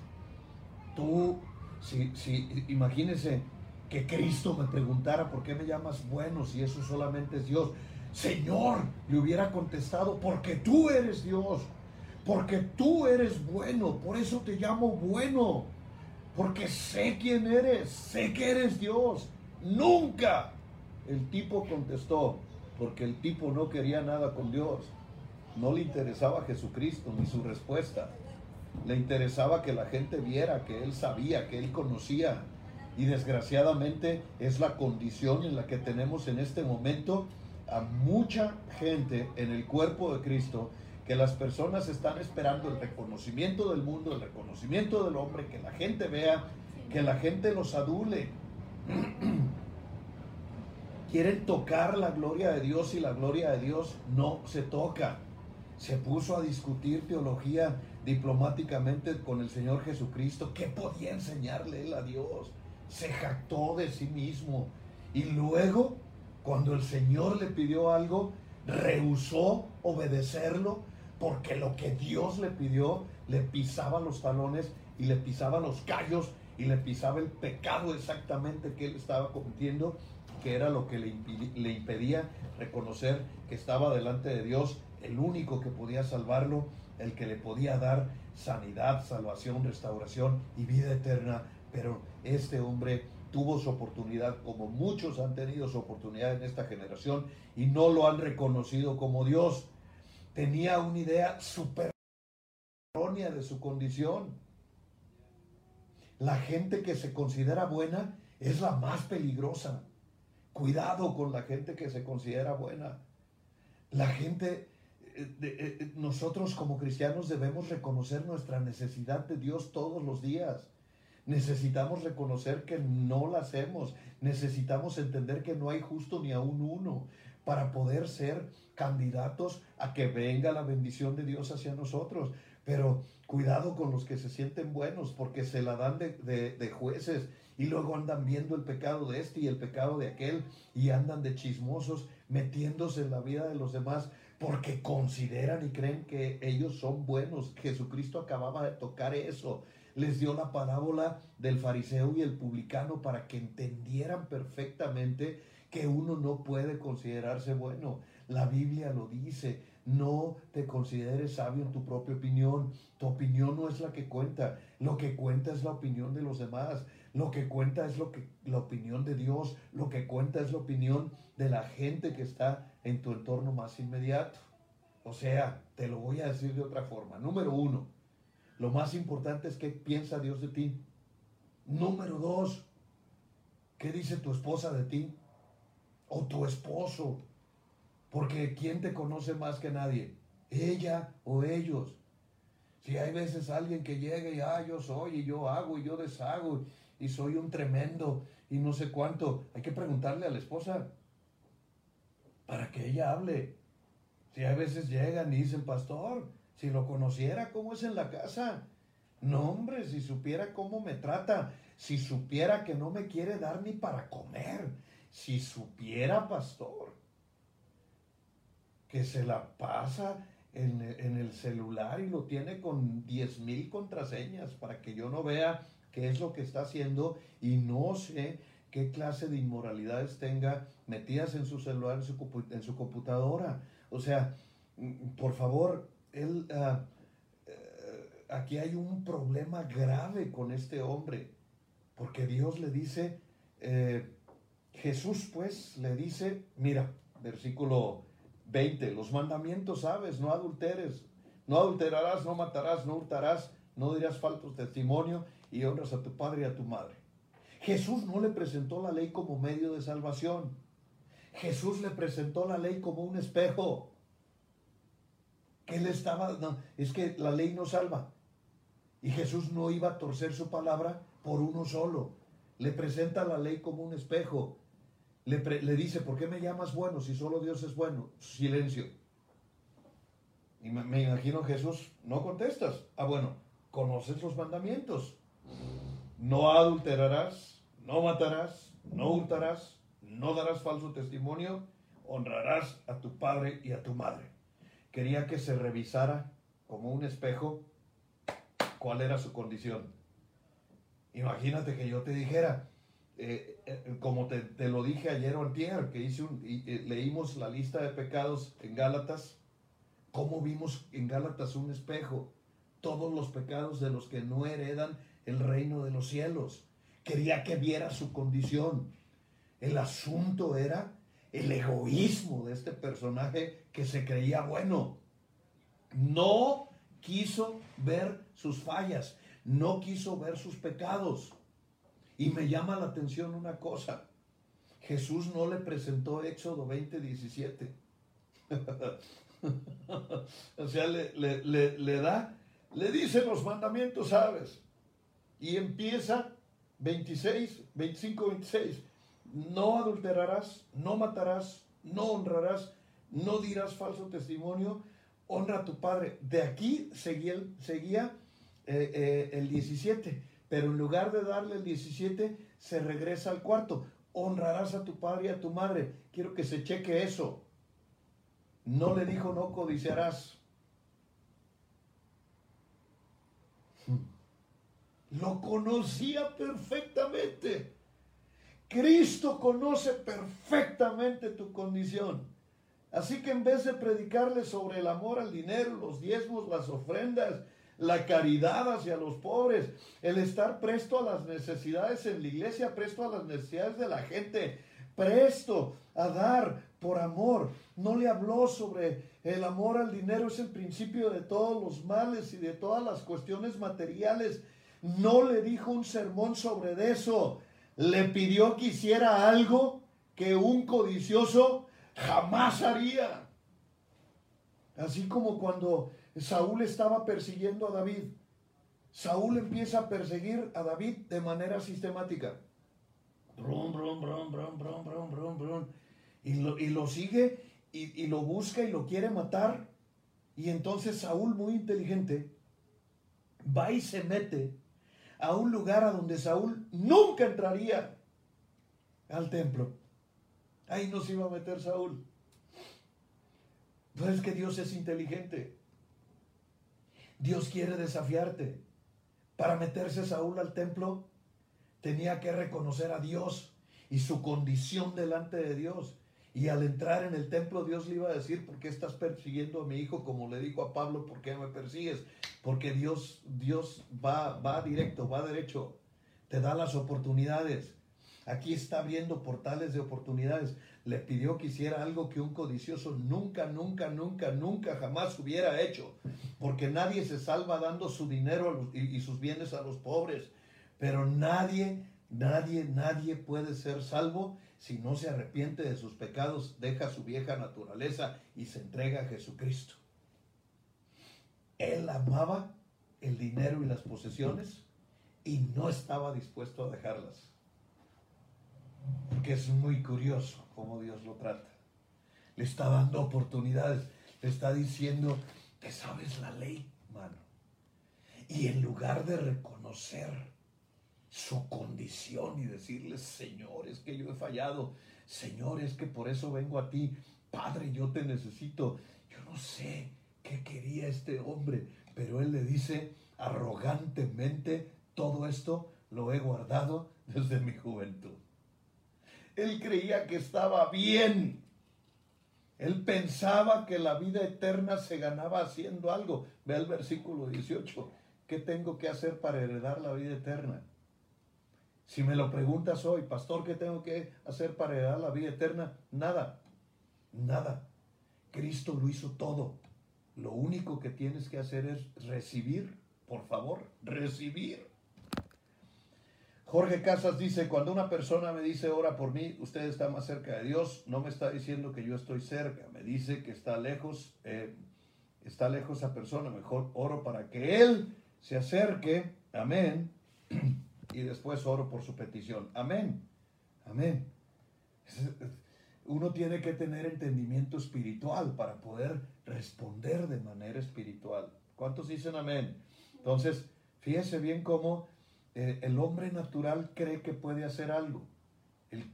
Tú, si, si, imagínese, que Cristo me preguntara, ¿por qué me llamas bueno si eso solamente es Dios? Señor, le hubiera contestado, porque tú eres Dios, porque tú eres bueno, por eso te llamo bueno, porque sé quién eres, sé que eres Dios. Nunca. El tipo contestó, porque el tipo no quería nada con Dios. No le interesaba Jesucristo ni su respuesta. Le interesaba que la gente viera que él sabía, que él conocía, y desgraciadamente es la condición en la que tenemos en este momento a mucha gente en el cuerpo de Cristo, que las personas están esperando el reconocimiento del mundo, el reconocimiento del hombre, que la gente vea, que la gente los adule. Quieren tocar la gloria de Dios y la gloria de Dios no se toca. Se puso a discutir teología diplomáticamente con el Señor Jesucristo. ¿Qué podía enseñarle él a Dios? Se jactó de sí mismo. Y luego, cuando el Señor le pidió algo, rehusó obedecerlo porque lo que Dios le pidió le pisaba los talones y le pisaba los callos y le pisaba el pecado exactamente que él estaba cometiendo, que era lo que le, le impedía reconocer que estaba delante de Dios, el único que podía salvarlo, el que le podía dar sanidad, salvación, restauración y vida eterna pero este hombre tuvo su oportunidad como muchos han tenido su oportunidad en esta generación y no lo han reconocido como Dios. Tenía una idea súper errónea de su condición. La gente que se considera buena es la más peligrosa. Cuidado con la gente que se considera buena. La gente, eh, eh, nosotros como cristianos debemos reconocer nuestra necesidad de Dios todos los días. Necesitamos reconocer que no la hacemos. Necesitamos entender que no hay justo ni aún uno para poder ser candidatos a que venga la bendición de Dios hacia nosotros. Pero cuidado con los que se sienten buenos porque se la dan de, de, jueces y luego andan viendo el pecado de este y el pecado de aquel y andan de chismosos metiéndose en la vida de los demás porque consideran y creen que ellos son buenos. Jesucristo acababa de tocar eso. Les dio la parábola del fariseo y el publicano para que entendieran perfectamente que uno no puede considerarse bueno. La Biblia lo dice. No te consideres sabio en tu propia opinión. Tu opinión no es la que cuenta. Lo que cuenta es la opinión de los demás. Lo que cuenta es lo que, la opinión de Dios. Lo que cuenta es la opinión de la gente que está en tu entorno más inmediato. O sea, te lo voy a decir de otra forma. Número uno, lo más importante es qué piensa Dios de ti. Número dos, ¿qué dice tu esposa de ti? O tu esposo. Porque ¿quién te conoce más que nadie? Ella o ellos. Si hay veces alguien que llega y, ah, yo soy, y yo hago, y yo deshago, y soy un tremendo, y no sé cuánto, hay que preguntarle a la esposa para que ella hable. Si hay veces llegan y dicen, pastor, si lo conociera cómo es en la casa. No, hombre, si supiera cómo me trata, si supiera que no me quiere dar ni para comer, si supiera, pastor, que se la pasa en, en el celular y lo tiene con diez mil contraseñas para que yo no vea qué es lo que está haciendo y no sé qué clase de inmoralidades tenga metidas en su celular, en su, en su computadora. O sea, mm, por favor, él, ah, eh, aquí hay un problema grave con este hombre, porque Dios le dice, eh, Jesús pues le dice, mira, versículo 20, los mandamientos sabes, no adulteres, no adulterarás, no matarás, no hurtarás, no dirás falso testimonio y honras a tu padre y a tu madre. Jesús no le presentó la ley como medio de salvación. Jesús le presentó la ley como un espejo. Que él estaba, no, es que la ley no salva. Y Jesús no iba a torcer su palabra por uno solo. Le presenta la ley como un espejo. Le, le dice, ¿por qué me llamas bueno si solo Dios es bueno? Silencio. Y me, me imagino Jesús, no contestas. Ah, bueno, conoces los mandamientos. No adulterarás, no matarás, no hurtarás, no darás falso testimonio, honrarás a tu padre y a tu madre. Quería que se revisara como un espejo cuál era su condición. Imagínate que yo te dijera, eh, eh, como te, lo dije ayer o antier, que hice y, eh, leímos la lista de pecados en Gálatas, cómo vimos en Gálatas un espejo, todos los pecados de los que no heredan el reino de los cielos. Quería que viera su condición. El asunto era el egoísmo de este personaje que se creía bueno. No quiso ver sus fallas, no quiso ver sus pecados. Y me llama la atención una cosa. Jesús no le presentó Éxodo 20, 17. o sea, le, le, le, da, le dice los mandamientos, ¿sabes? Y empieza 26, 25, 26. No adulterarás, no matarás, no honrarás, no dirás falso testimonio, honra a tu padre. De aquí seguía, seguía eh, eh, el 17, pero en lugar de darle el 17, se regresa al cuarto. Honrarás a tu padre y a tu madre. Quiero que se cheque eso. No le dijo no codiciarás. Lo conocía perfectamente. Cristo conoce perfectamente tu condición. Así que en vez de predicarle sobre el amor al dinero, los diezmos, las ofrendas, la caridad hacia los pobres, el estar presto a las necesidades en la iglesia, presto a las necesidades de la gente, presto a dar por amor. No le habló sobre el amor al dinero, es el principio de todos los males y de todas las cuestiones materiales. No le dijo un sermón sobre eso. Le pidió que hiciera algo que un codicioso jamás haría. Así como cuando Saúl estaba persiguiendo a David. Saúl empieza a perseguir a David de manera sistemática. Brum, brum, brum. Y, lo, y lo sigue y, y lo busca y lo quiere matar. Y entonces Saúl, muy inteligente, va y se mete a un lugar a donde Saúl nunca entraría al templo. Ahí no se iba a meter Saúl. Pues es que Dios es inteligente. Dios quiere desafiarte. Para meterse Saúl al templo, tenía que reconocer a Dios y su condición delante de Dios. Y al entrar en el templo, Dios le iba a decir, ¿por qué estás persiguiendo a mi hijo? Como le dijo a Pablo, ¿por qué me persigues? Porque Dios, Dios va, va directo, va derecho, te da las oportunidades. Aquí está abriendo portales de oportunidades. Le pidió que hiciera algo que un codicioso nunca, nunca, nunca, nunca, jamás hubiera hecho. Porque nadie se salva dando su dinero y, y sus bienes a los pobres. Pero nadie, nadie, nadie puede ser salvo si no se arrepiente de sus pecados, deja su vieja naturaleza y se entrega a Jesucristo. Él amaba el dinero y las posesiones y no estaba dispuesto a dejarlas. Porque es muy curioso cómo Dios lo trata. Le está dando oportunidades, le está diciendo, te sabes la ley, mano. Y en lugar de reconocer su condición y decirle, Señor, es que yo he fallado, Señor, es que por eso vengo a ti, Padre, yo te necesito. Yo no sé qué quería este hombre, pero él le dice arrogantemente, todo esto lo he guardado desde mi juventud. Él creía que estaba bien. Él pensaba que la vida eterna se ganaba haciendo algo. Ve el versículo 18. ¿Qué tengo que hacer para heredar la vida eterna? Si me lo preguntas hoy, pastor, ¿qué tengo que hacer para heredar la vida eterna? Nada, nada. Cristo lo hizo todo. Lo único que tienes que hacer es recibir, por favor, recibir. Jorge Casas dice, cuando una persona me dice ora por mí, usted está más cerca de Dios, no me está diciendo que yo estoy cerca, me dice que está lejos, eh, está lejos esa persona, mejor oro para que Él se acerque, amén, y después oro por su petición. Amén. Amén. Uno tiene que tener entendimiento espiritual para poder responder de manera espiritual. ¿Cuántos dicen amén? Entonces, fíjese bien cómo eh, el hombre natural cree que puede hacer algo.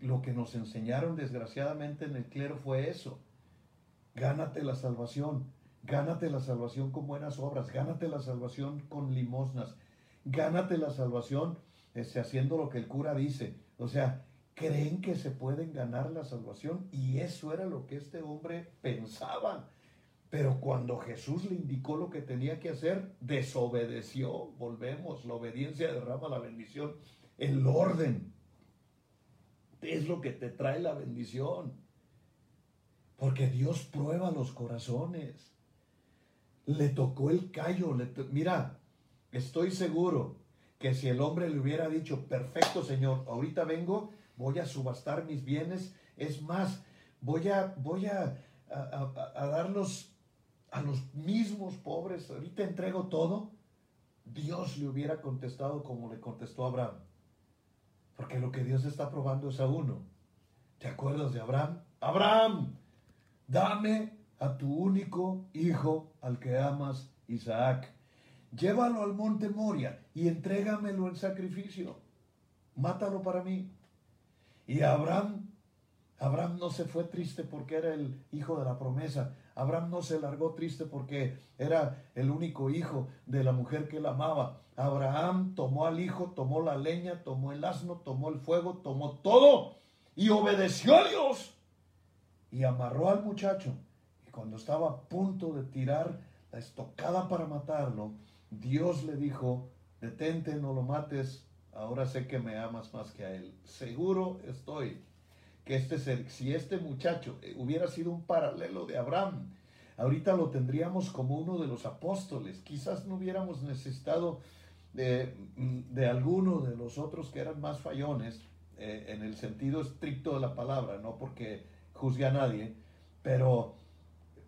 lo que nos enseñaron desgraciadamente en el clero fue eso. Gánate la salvación. Gánate la salvación con buenas obras. Gánate la salvación con limosnas. Gánate la salvación este, haciendo lo que el cura dice. O sea, creen que se pueden ganar la salvación y eso era lo que este hombre pensaba. Pero cuando Jesús le indicó lo que tenía que hacer, desobedeció. Volvemos, la obediencia derrama la bendición. El orden es lo que te trae la bendición. Porque Dios prueba los corazones. Le tocó el callo. Mira, estoy seguro que si el hombre le hubiera dicho, perfecto Señor, ahorita vengo, voy a subastar mis bienes, es más, voy a, voy a, a, darlos a los mismos pobres, ahorita entrego todo, Dios le hubiera contestado como le contestó a Abraham. Porque lo que Dios está probando es a uno. ¿Te acuerdas de Abraham? Abraham, dame a tu único hijo al que amas, Isaac llévalo al monte Moria y entrégamelo en sacrificio. Mátalo para mí. Y Abraham, Abraham no se fue triste porque era el hijo de la promesa. Abraham no se largó triste porque era el único hijo de la mujer que él amaba. Abraham tomó al hijo, tomó la leña, tomó el asno, tomó el fuego, tomó todo y obedeció a Dios. Y amarró al muchacho. Y cuando estaba a punto de tirar la estocada para matarlo, Dios le dijo, detente, no lo mates, ahora sé que me amas más que a él. Seguro estoy que este si este muchacho eh, hubiera sido un paralelo de Abraham, ahorita lo tendríamos como uno de los apóstoles. Quizás no hubiéramos necesitado de, mm, de alguno de los otros que eran más fallones, eh, en el sentido estricto de la palabra, no porque juzgue a nadie, pero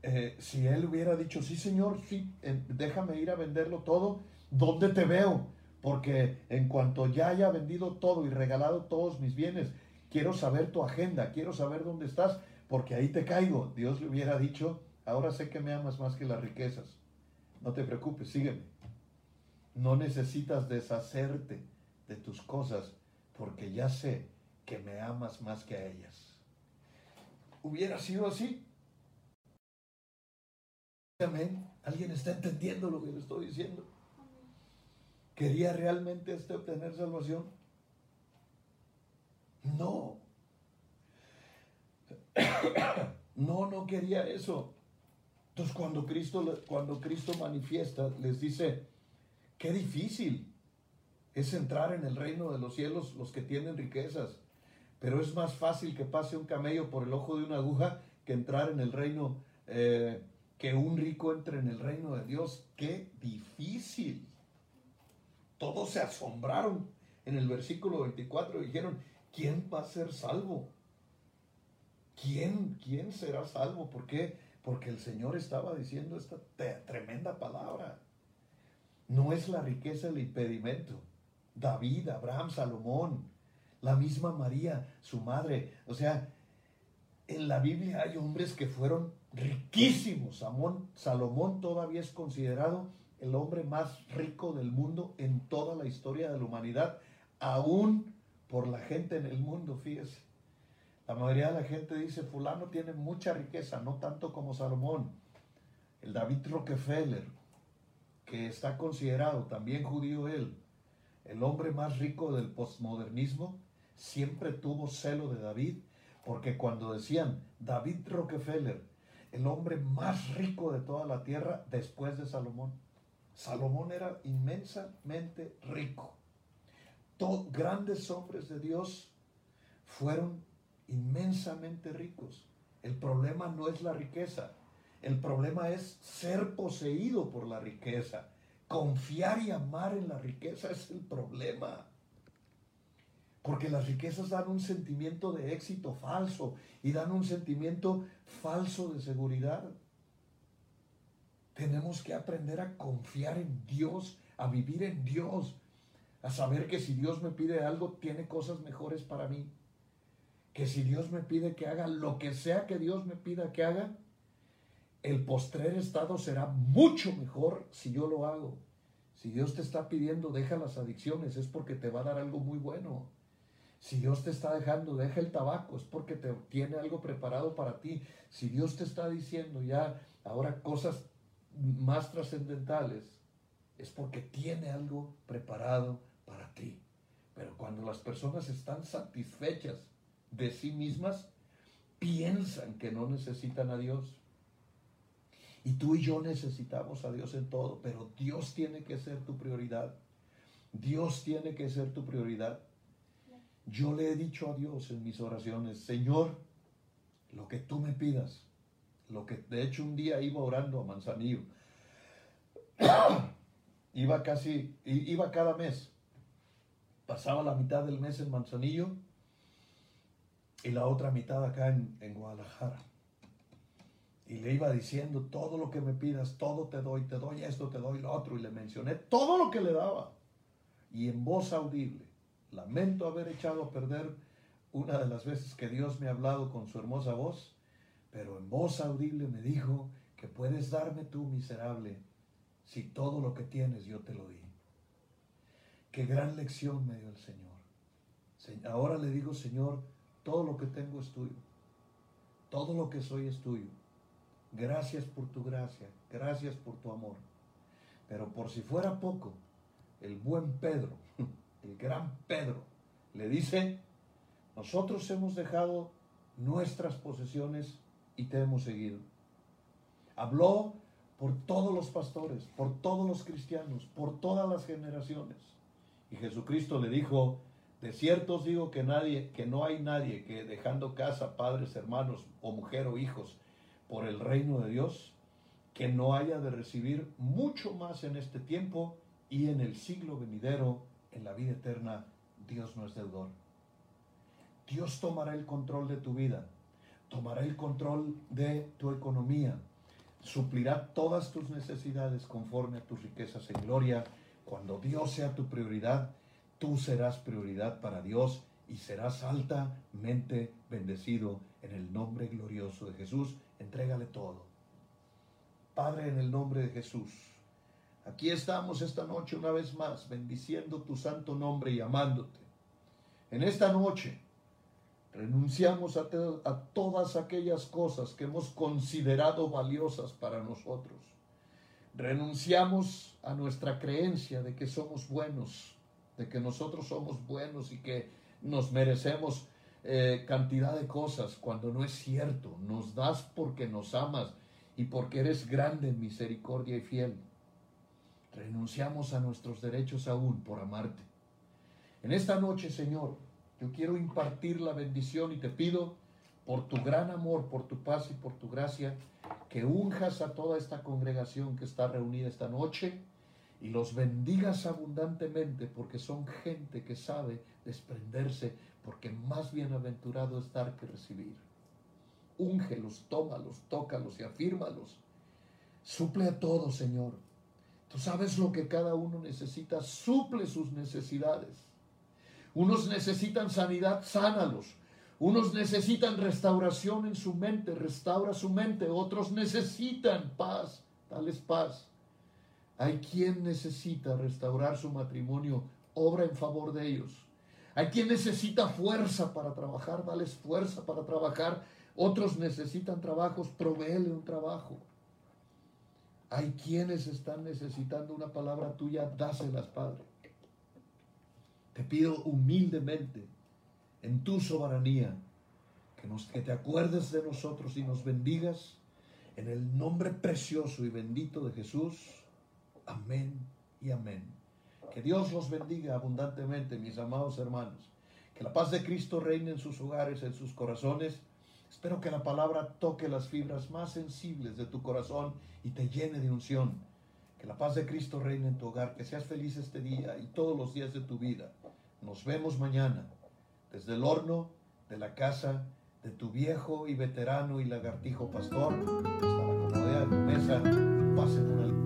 eh, si él hubiera dicho, sí Señor, sí, déjame ir a venderlo todo, ¿dónde te veo? Porque en cuanto ya haya vendido todo y regalado todos mis bienes, quiero saber tu agenda, quiero saber dónde estás, porque ahí te caigo. Dios le hubiera dicho, ahora sé que me amas más que las riquezas. No te preocupes, sígueme. No necesitas deshacerte de tus cosas, porque ya sé que me amas más que a ellas. Hubiera sido así, Amén. ¿Alguien está entendiendo lo que le estoy diciendo? ¿Quería realmente este obtener salvación? No. No, no quería eso. Entonces cuando Cristo, cuando Cristo manifiesta, les dice, qué difícil es entrar en el reino de los cielos los que tienen riquezas. Pero es más fácil que pase un camello por el ojo de una aguja que entrar en el reino, eh, que un rico entre en el reino de Dios. Qué difícil. Todos se asombraron en el versículo 24 y dijeron, ¿quién va a ser salvo? ¿Quién, quién será salvo? ¿Por qué? Porque el Señor estaba diciendo esta tremenda palabra. No es la riqueza el impedimento. David, Abraham, Salomón, la misma María, su madre. O sea, en la Biblia hay hombres que fueron riquísimos. Salomón, Salomón todavía es considerado el hombre más rico del mundo en toda la historia de la humanidad, aún por la gente en el mundo, fíjese. La mayoría de la gente dice, fulano tiene mucha riqueza, no tanto como Salomón. El David Rockefeller, que está considerado también judío él, el hombre más rico del postmodernismo, siempre tuvo celo de David, porque cuando decían David Rockefeller, el hombre más rico de toda la tierra después de Salomón, Salomón era inmensamente rico. Todos, grandes hombres de Dios fueron inmensamente ricos. El problema no es la riqueza, el problema es ser poseído por la riqueza. Confiar y amar en la riqueza es el problema. Porque las riquezas dan un sentimiento de éxito falso y dan un sentimiento falso de seguridad. Tenemos que aprender a confiar en Dios, a vivir en Dios, a saber que si Dios me pide algo, tiene cosas mejores para mí. Que si Dios me pide que haga lo que sea que Dios me pida que haga, el postrer estado será mucho mejor si yo lo hago. Si Dios te está pidiendo, deja las adicciones, es porque te va a dar algo muy bueno. Si Dios te está dejando, deja el tabaco, es porque te tiene algo preparado para ti. Si Dios te está diciendo ya ahora cosas más trascendentales, es porque tiene algo preparado para ti. Pero cuando las personas están satisfechas de sí mismas, piensan que no necesitan a Dios. Y tú y yo necesitamos a Dios en todo, pero Dios tiene que ser tu prioridad. Dios tiene que ser tu prioridad. Yo le he dicho a Dios en mis oraciones, Señor, lo que tú me pidas, lo que de hecho un día iba orando a Manzanillo, iba casi, iba cada mes, pasaba la mitad del mes en Manzanillo y la otra mitad acá en, en Guadalajara. Y le iba diciendo, todo lo que me pidas, todo te doy, te doy esto, te doy lo otro. Y le mencioné todo lo que le daba. Y en voz audible, lamento haber echado a perder una de las veces que Dios me ha hablado con su hermosa voz, pero en voz audible me dijo que puedes darme tú, miserable, si todo lo que tienes yo te lo di. Qué gran lección me dio el Señor. Ahora le digo, Señor, todo lo que tengo es tuyo. Todo lo que soy es tuyo. Gracias por tu gracia, gracias por tu amor. Pero por si fuera poco, el buen Pedro, el gran Pedro, le dice, nosotros hemos dejado nuestras posesiones y te hemos seguido. Habló por todos los pastores, por todos los cristianos, por todas las generaciones. Y Jesucristo le dijo, de cierto os digo que nadie, que no hay nadie que dejando casa, padres, hermanos o mujer o hijos, por el reino de Dios, que no haya de recibir mucho más en este tiempo y en el siglo venidero, en la vida eterna, Dios no es deudor. Dios tomará el control de tu vida, tomará el control de tu economía, suplirá todas tus necesidades conforme a tus riquezas en gloria. Cuando Dios sea tu prioridad, tú serás prioridad para Dios y serás altamente bendecido en el nombre glorioso de Jesús entrégale todo. Padre, en el nombre de Jesús, aquí estamos esta noche una vez más, bendiciendo tu santo nombre y amándote. En esta noche Renunciamos a, to- a todas aquellas cosas que hemos considerado valiosas para nosotros. Renunciamos a nuestra creencia de que somos buenos, de que nosotros somos buenos y que nos merecemos eh, cantidad de cosas cuando no es cierto. Nos das porque nos amas y porque eres grande en misericordia y fiel. Renunciamos a nuestros derechos aún por amarte. En esta noche, Señor, yo quiero impartir la bendición y te pido por tu gran amor, por tu paz y por tu gracia, que unjas a toda esta congregación que está reunida esta noche y los bendigas abundantemente porque son gente que sabe desprenderse, porque más bienaventurado es dar que recibir. Úngelos, tómalos, tócalos y afírmalos. Suple a todos, Señor. Tú sabes lo que cada uno necesita, suple sus necesidades. Unos necesitan sanidad, sánalos. Unos necesitan restauración en su mente, restaura su mente. Otros necesitan paz, dales paz. Hay quien necesita restaurar su matrimonio, obra en favor de ellos. Hay quien necesita fuerza para trabajar, dales fuerza para trabajar. Otros necesitan trabajos, proveele un trabajo. Hay quienes están necesitando una palabra tuya, dáselas, Padre. Te pido humildemente, en tu soberanía, que, nos, que te acuerdes de nosotros y nos bendigas en el nombre precioso y bendito de Jesús. Amén y amén. Que Dios los bendiga abundantemente, mis amados hermanos. Que la paz de Cristo reine en sus hogares, en sus corazones. Espero que la palabra toque las fibras más sensibles de tu corazón y te llene de unción. Que la paz de Cristo reine en tu hogar, que seas feliz este día y todos los días de tu vida. Nos vemos mañana desde el horno de la casa de tu viejo y veterano y lagartijo pastor hasta la comodidad de tu mesa. Pasen una